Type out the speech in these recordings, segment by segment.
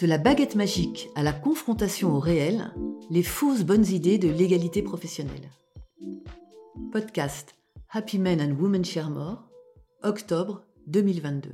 De la baguette magique à la confrontation au réel, les fausses bonnes idées de l'égalité professionnelle. Podcast Happy Men and Women Share More, octobre 2022.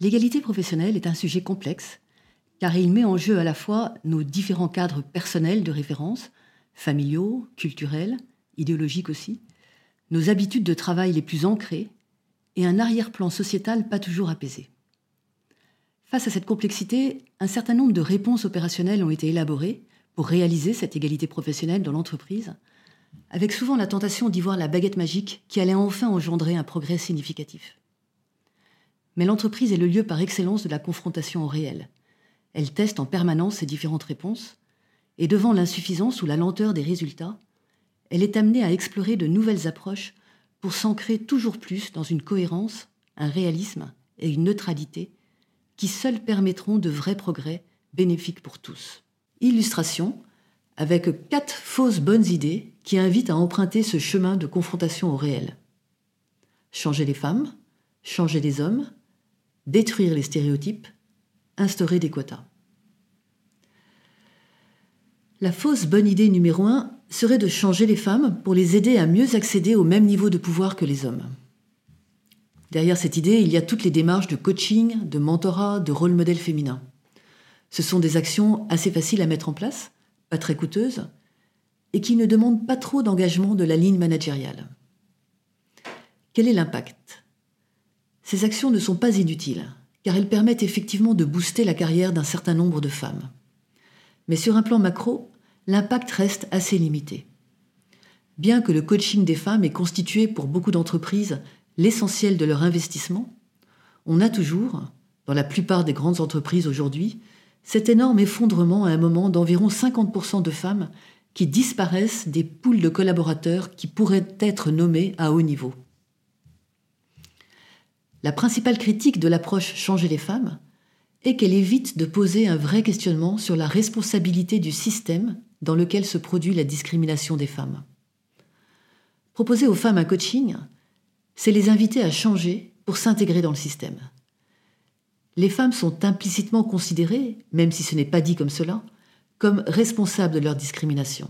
L'égalité professionnelle est un sujet complexe car il met en jeu à la fois nos différents cadres personnels de référence, familiaux, culturels, idéologiques aussi, nos habitudes de travail les plus ancrées et un arrière-plan sociétal pas toujours apaisé. Face à cette complexité, un certain nombre de réponses opérationnelles ont été élaborées pour réaliser cette égalité professionnelle dans l'entreprise, avec souvent la tentation d'y voir la baguette magique qui allait enfin engendrer un progrès significatif. Mais l'entreprise est le lieu par excellence de la confrontation au réel, elle teste en permanence ses différentes réponses, et devant l'insuffisance ou la lenteur des résultats, elle est amenée à explorer de nouvelles approches pour s'ancrer toujours plus dans une cohérence, un réalisme et une neutralité qui seuls permettront de vrais progrès bénéfiques pour tous. Illustration avec quatre fausses bonnes idées qui invitent à emprunter ce chemin de confrontation au réel. Changer les femmes, changer les hommes, détruire les stéréotypes, instaurer des quotas. La fausse bonne idée numéro un serait de changer les femmes pour les aider à mieux accéder au même niveau de pouvoir que les hommes. Derrière cette idée, il y a toutes les démarches de coaching, de mentorat, de rôle modèle féminin. Ce sont des actions assez faciles à mettre en place, pas très coûteuses, et qui ne demandent pas trop d'engagement de la ligne managériale. Quel est l'impact? Ces actions ne sont pas inutiles car elles permettent effectivement de booster la carrière d'un certain nombre de femmes. Mais sur un plan macro, l'impact reste assez limité. Bien que le coaching des femmes ait constitué pour beaucoup d'entreprises l'essentiel de leur investissement, on a toujours, dans la plupart des grandes entreprises aujourd'hui, cet énorme effondrement à un moment d'environ 50% de femmes qui disparaissent des poules de collaborateurs qui pourraient être nommés à haut niveau. La principale critique de l'approche Changer les femmes est qu'elle évite de poser un vrai questionnement sur la responsabilité du système dans lequel se produit la discrimination des femmes. Proposer aux femmes un coaching, c'est les inviter à changer pour s'intégrer dans le système. Les femmes sont implicitement considérées, même si ce n'est pas dit comme cela, comme responsables de leur discrimination.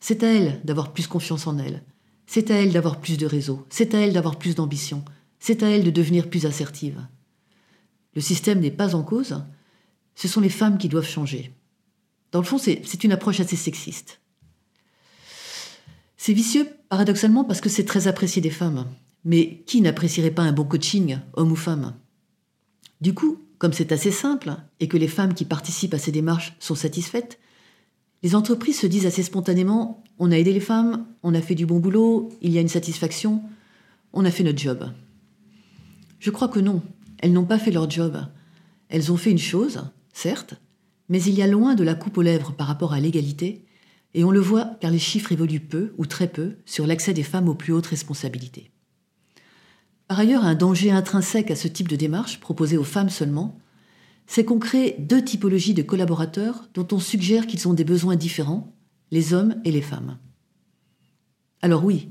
C'est à elles d'avoir plus confiance en elles, c'est à elles d'avoir plus de réseau, c'est à elles d'avoir plus d'ambition, c'est à elle de devenir plus assertive. Le système n'est pas en cause, ce sont les femmes qui doivent changer. Dans le fond, c'est une approche assez sexiste. C'est vicieux, paradoxalement, parce que c'est très apprécié des femmes. Mais qui n'apprécierait pas un bon coaching, homme ou femme? Du coup, comme c'est assez simple et que les femmes qui participent à ces démarches sont satisfaites, les entreprises se disent assez spontanément on a aidé les femmes, on a fait du bon boulot, il y a une satisfaction, on a fait notre job. Je crois que non, elles n'ont pas fait leur job. Elles ont fait une chose, certes, mais il y a loin de la coupe aux lèvres par rapport à l'égalité, et on le voit car les chiffres évoluent peu ou très peu sur l'accès des femmes aux plus hautes responsabilités. Par ailleurs, un danger intrinsèque à ce type de démarche, proposé aux femmes seulement, c'est qu'on crée deux typologies de collaborateurs dont on suggère qu'ils ont des besoins différents, les hommes et les femmes. Alors oui,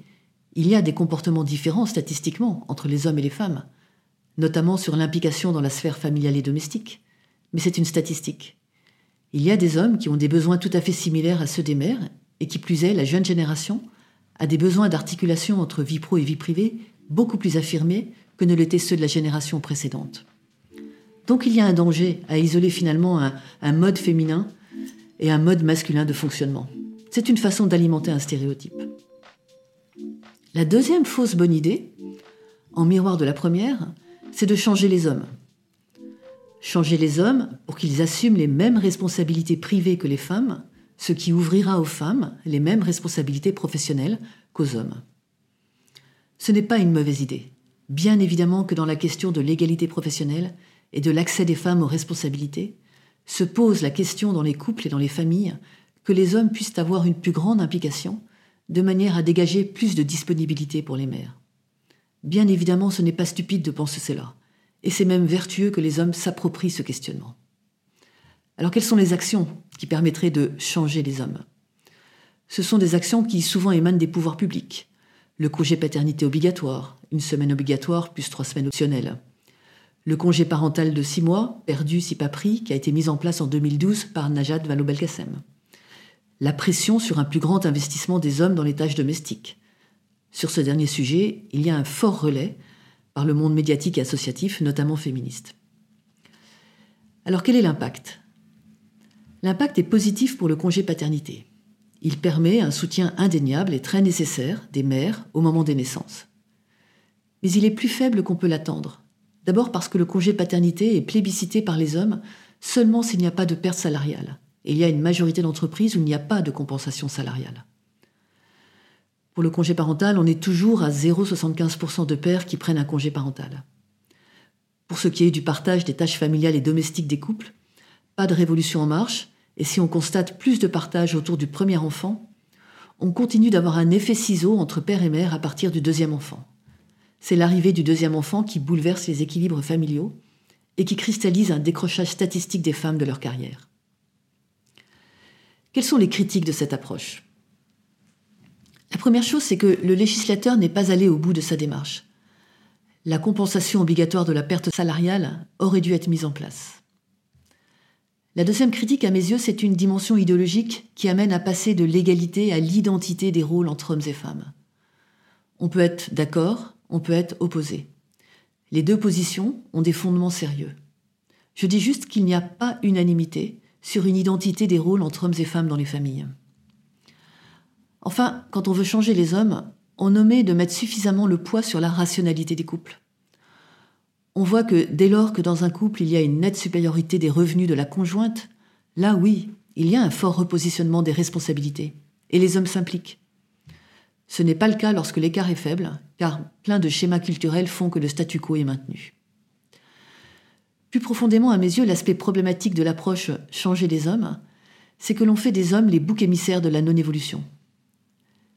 il y a des comportements différents statistiquement entre les hommes et les femmes, notamment sur l'implication dans la sphère familiale et domestique, mais c'est une statistique. Il y a des hommes qui ont des besoins tout à fait similaires à ceux des mères, et qui plus est, la jeune génération a des besoins d'articulation entre vie pro et vie privée beaucoup plus affirmés que ne l'étaient ceux de la génération précédente. Donc il y a un danger à isoler finalement un, un mode féminin et un mode masculin de fonctionnement. C'est une façon d'alimenter un stéréotype. La deuxième fausse bonne idée, en miroir de la première, c'est de changer les hommes. Changer les hommes pour qu'ils assument les mêmes responsabilités privées que les femmes, ce qui ouvrira aux femmes les mêmes responsabilités professionnelles qu'aux hommes. Ce n'est pas une mauvaise idée. Bien évidemment que dans la question de l'égalité professionnelle et de l'accès des femmes aux responsabilités, se pose la question dans les couples et dans les familles que les hommes puissent avoir une plus grande implication, de manière à dégager plus de disponibilité pour les mères. Bien évidemment, ce n'est pas stupide de penser cela, et c'est même vertueux que les hommes s'approprient ce questionnement. Alors quelles sont les actions qui permettraient de changer les hommes? Ce sont des actions qui souvent émanent des pouvoirs publics. Le congé paternité obligatoire, une semaine obligatoire plus trois semaines optionnelles. Le congé parental de six mois, perdu si pas pris, qui a été mis en place en 2012 par Najat Vallaud-Belkacem la pression sur un plus grand investissement des hommes dans les tâches domestiques. Sur ce dernier sujet, il y a un fort relais par le monde médiatique et associatif, notamment féministe. Alors quel est l'impact? L'impact est positif pour le congé paternité. Il permet un soutien indéniable et très nécessaire des mères au moment des naissances. Mais il est plus faible qu'on peut l'attendre. D'abord parce que le congé paternité est plébiscité par les hommes seulement s'il n'y a pas de perte salariale il y a une majorité d'entreprises où il n'y a pas de compensation salariale. Pour le congé parental, on est toujours à 0,75% de pères qui prennent un congé parental. Pour ce qui est du partage des tâches familiales et domestiques des couples, pas de révolution en marche, et si on constate plus de partage autour du premier enfant, on continue d'avoir un effet ciseau entre père et mère à partir du deuxième enfant. C'est l'arrivée du deuxième enfant qui bouleverse les équilibres familiaux et qui cristallise un décrochage statistique des femmes de leur carrière. Quelles sont les critiques de cette approche? La première chose, c'est que le législateur n'est pas allé au bout de sa démarche. La compensation obligatoire de la perte salariale aurait dû être mise en place. La deuxième critique, à mes yeux, c'est une dimension idéologique qui amène à passer de l'égalité à l'identité des rôles entre hommes et femmes. On peut être d'accord, on peut être opposé. Les deux positions ont des fondements sérieux. Je dis juste qu'il n'y a pas unanimité sur une identité des rôles entre hommes et femmes dans les familles. Enfin, quand on veut changer les hommes, on omet de mettre suffisamment le poids sur la rationalité des couples. On voit que dès lors que dans un couple il y a une nette supériorité des revenus de la conjointe, là oui, il y a un fort repositionnement des responsabilités, et les hommes s'impliquent. Ce n'est pas le cas lorsque l'écart est faible, car plein de schémas culturels font que le statu quo est maintenu. Plus profondément, à mes yeux, l'aspect problématique de l'approche changer les hommes, c'est que l'on fait des hommes les boucs émissaires de la non-évolution.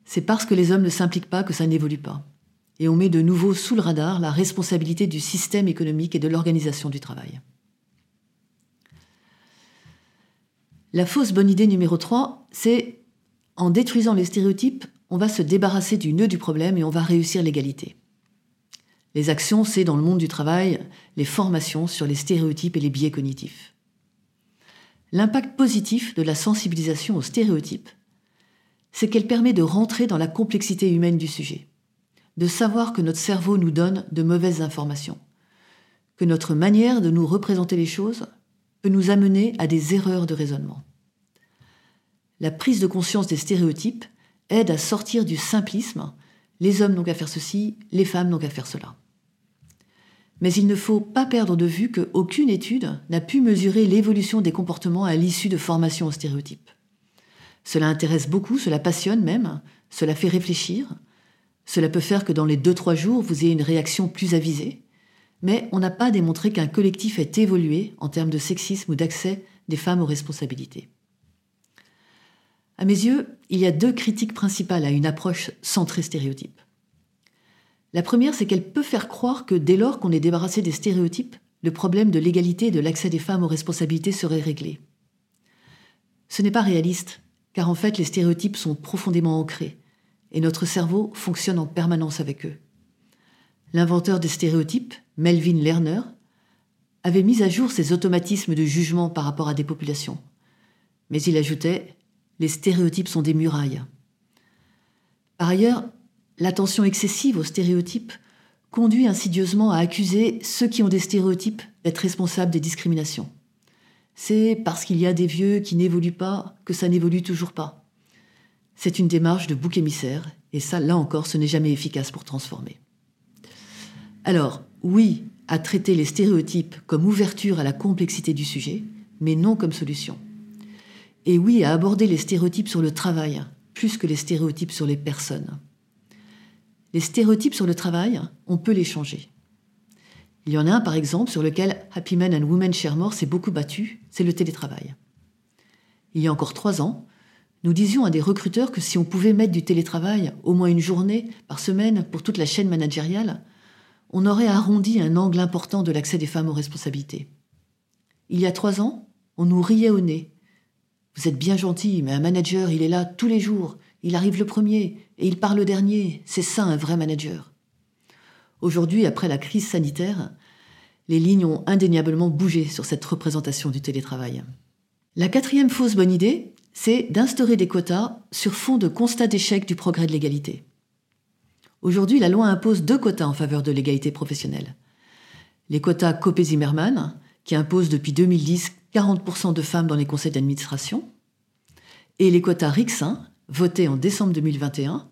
C'est parce que les hommes ne s'impliquent pas que ça n'évolue pas. Et on met de nouveau sous le radar la responsabilité du système économique et de l'organisation du travail. La fausse bonne idée numéro 3, c'est en détruisant les stéréotypes, on va se débarrasser du nœud du problème et on va réussir l'égalité. Les actions, c'est dans le monde du travail les formations sur les stéréotypes et les biais cognitifs. L'impact positif de la sensibilisation aux stéréotypes, c'est qu'elle permet de rentrer dans la complexité humaine du sujet, de savoir que notre cerveau nous donne de mauvaises informations, que notre manière de nous représenter les choses peut nous amener à des erreurs de raisonnement. La prise de conscience des stéréotypes aide à sortir du simplisme les hommes n'ont qu'à faire ceci, les femmes n'ont qu'à faire cela. Mais il ne faut pas perdre de vue qu'aucune étude n'a pu mesurer l'évolution des comportements à l'issue de formations aux stéréotypes. Cela intéresse beaucoup, cela passionne même, cela fait réfléchir, cela peut faire que dans les 2-3 jours, vous ayez une réaction plus avisée, mais on n'a pas démontré qu'un collectif ait évolué en termes de sexisme ou d'accès des femmes aux responsabilités. À mes yeux, il y a deux critiques principales à une approche centrée stéréotype. La première, c'est qu'elle peut faire croire que dès lors qu'on est débarrassé des stéréotypes, le problème de l'égalité et de l'accès des femmes aux responsabilités serait réglé. Ce n'est pas réaliste, car en fait les stéréotypes sont profondément ancrés, et notre cerveau fonctionne en permanence avec eux. L'inventeur des stéréotypes, Melvin Lerner, avait mis à jour ses automatismes de jugement par rapport à des populations. Mais il ajoutait Les stéréotypes sont des murailles. Par ailleurs, L'attention excessive aux stéréotypes conduit insidieusement à accuser ceux qui ont des stéréotypes d'être responsables des discriminations. C'est parce qu'il y a des vieux qui n'évoluent pas que ça n'évolue toujours pas. C'est une démarche de bouc émissaire, et ça, là encore, ce n'est jamais efficace pour transformer. Alors, oui, à traiter les stéréotypes comme ouverture à la complexité du sujet, mais non comme solution. Et oui, à aborder les stéréotypes sur le travail, plus que les stéréotypes sur les personnes. Les stéréotypes sur le travail, on peut les changer. Il y en a un, par exemple, sur lequel Happy Men and Women Share More s'est beaucoup battu, c'est le télétravail. Il y a encore trois ans, nous disions à des recruteurs que si on pouvait mettre du télétravail au moins une journée par semaine pour toute la chaîne managériale, on aurait arrondi un angle important de l'accès des femmes aux responsabilités. Il y a trois ans, on nous riait au nez. Vous êtes bien gentil, mais un manager, il est là tous les jours, il arrive le premier et il part le dernier, c'est ça un vrai manager. Aujourd'hui, après la crise sanitaire, les lignes ont indéniablement bougé sur cette représentation du télétravail. La quatrième fausse bonne idée, c'est d'instaurer des quotas sur fond de constat d'échec du progrès de l'égalité. Aujourd'hui, la loi impose deux quotas en faveur de l'égalité professionnelle. Les quotas Copé-Zimmermann, qui imposent depuis 2010 40% de femmes dans les conseils d'administration, et les quotas Rixin, votés en décembre 2021,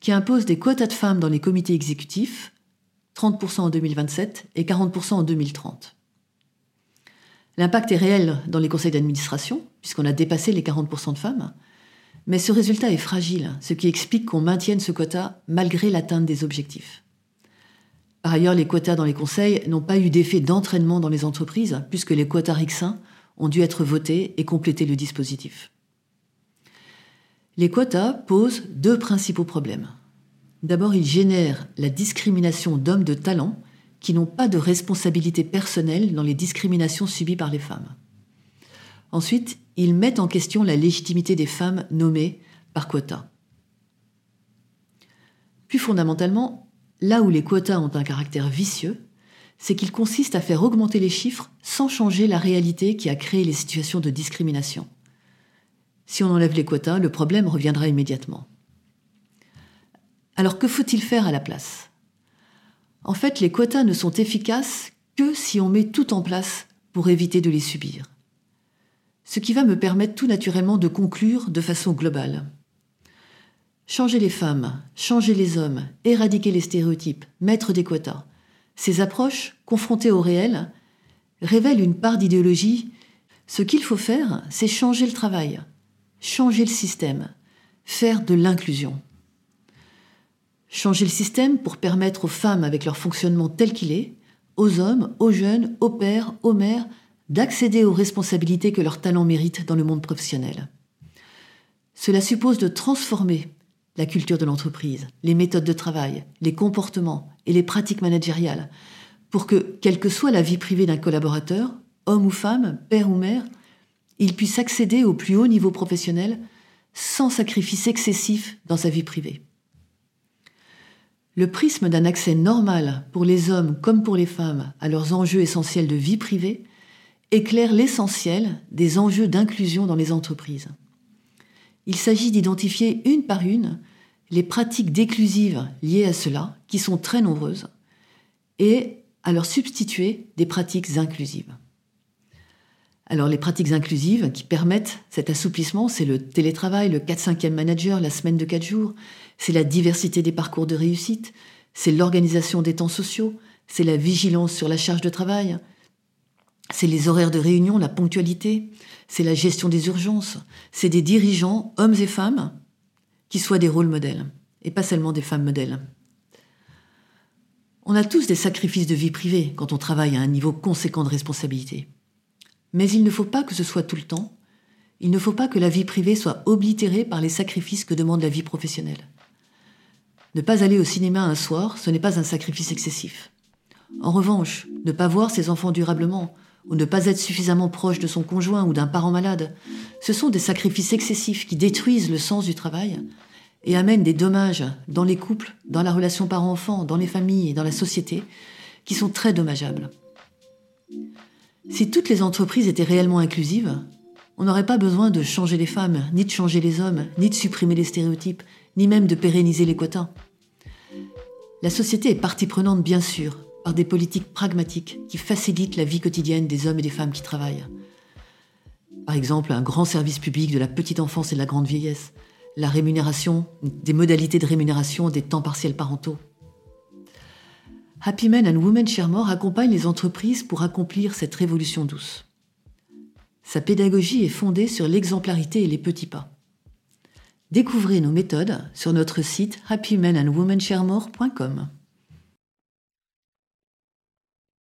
qui imposent des quotas de femmes dans les comités exécutifs 30% en 2027 et 40% en 2030. L'impact est réel dans les conseils d'administration, puisqu'on a dépassé les 40% de femmes, mais ce résultat est fragile, ce qui explique qu'on maintienne ce quota malgré l'atteinte des objectifs. Par ailleurs, les quotas dans les conseils n'ont pas eu d'effet d'entraînement dans les entreprises, puisque les quotas RICSIN ont dû être votés et compléter le dispositif. Les quotas posent deux principaux problèmes. D'abord, ils génèrent la discrimination d'hommes de talent qui n'ont pas de responsabilité personnelle dans les discriminations subies par les femmes. Ensuite, ils mettent en question la légitimité des femmes nommées par quota. Plus fondamentalement, là où les quotas ont un caractère vicieux, c'est qu'ils consistent à faire augmenter les chiffres sans changer la réalité qui a créé les situations de discrimination. Si on enlève les quotas, le problème reviendra immédiatement. Alors que faut-il faire à la place? En fait, les quotas ne sont efficaces que si on met tout en place pour éviter de les subir. Ce qui va me permettre tout naturellement de conclure de façon globale. Changer les femmes, changer les hommes, éradiquer les stéréotypes, mettre des quotas. Ces approches, confrontées au réel, révèlent une part d'idéologie. Ce qu'il faut faire, c'est changer le travail, changer le système, faire de l'inclusion. Changer le système pour permettre aux femmes, avec leur fonctionnement tel qu'il est, aux hommes, aux jeunes, aux pères, aux mères, d'accéder aux responsabilités que leur talent mérite dans le monde professionnel. Cela suppose de transformer la culture de l'entreprise, les méthodes de travail, les comportements et les pratiques managériales, pour que, quelle que soit la vie privée d'un collaborateur, homme ou femme, père ou mère, il puisse accéder au plus haut niveau professionnel sans sacrifice excessif dans sa vie privée. Le prisme d'un accès normal pour les hommes comme pour les femmes à leurs enjeux essentiels de vie privée éclaire l'essentiel des enjeux d'inclusion dans les entreprises. Il s'agit d'identifier une par une les pratiques déclusives liées à cela, qui sont très nombreuses, et à leur substituer des pratiques inclusives. Alors les pratiques inclusives qui permettent cet assouplissement, c'est le télétravail, le 4-5e manager, la semaine de 4 jours, c'est la diversité des parcours de réussite, c'est l'organisation des temps sociaux, c'est la vigilance sur la charge de travail, c'est les horaires de réunion, la ponctualité, c'est la gestion des urgences, c'est des dirigeants, hommes et femmes, qui soient des rôles modèles, et pas seulement des femmes modèles. On a tous des sacrifices de vie privée quand on travaille à un niveau conséquent de responsabilité. Mais il ne faut pas que ce soit tout le temps, il ne faut pas que la vie privée soit oblitérée par les sacrifices que demande la vie professionnelle. Ne pas aller au cinéma un soir, ce n'est pas un sacrifice excessif. En revanche, ne pas voir ses enfants durablement, ou ne pas être suffisamment proche de son conjoint ou d'un parent malade, ce sont des sacrifices excessifs qui détruisent le sens du travail et amènent des dommages dans les couples, dans la relation parent-enfant, dans les familles et dans la société, qui sont très dommageables. Si toutes les entreprises étaient réellement inclusives, on n'aurait pas besoin de changer les femmes, ni de changer les hommes, ni de supprimer les stéréotypes, ni même de pérenniser les quotas. La société est partie prenante, bien sûr, par des politiques pragmatiques qui facilitent la vie quotidienne des hommes et des femmes qui travaillent. Par exemple, un grand service public de la petite enfance et de la grande vieillesse, la rémunération, des modalités de rémunération des temps partiels parentaux. Happy Men and Women Share More accompagne les entreprises pour accomplir cette révolution douce. Sa pédagogie est fondée sur l'exemplarité et les petits pas. Découvrez nos méthodes sur notre site happymenandwomensharemore.com.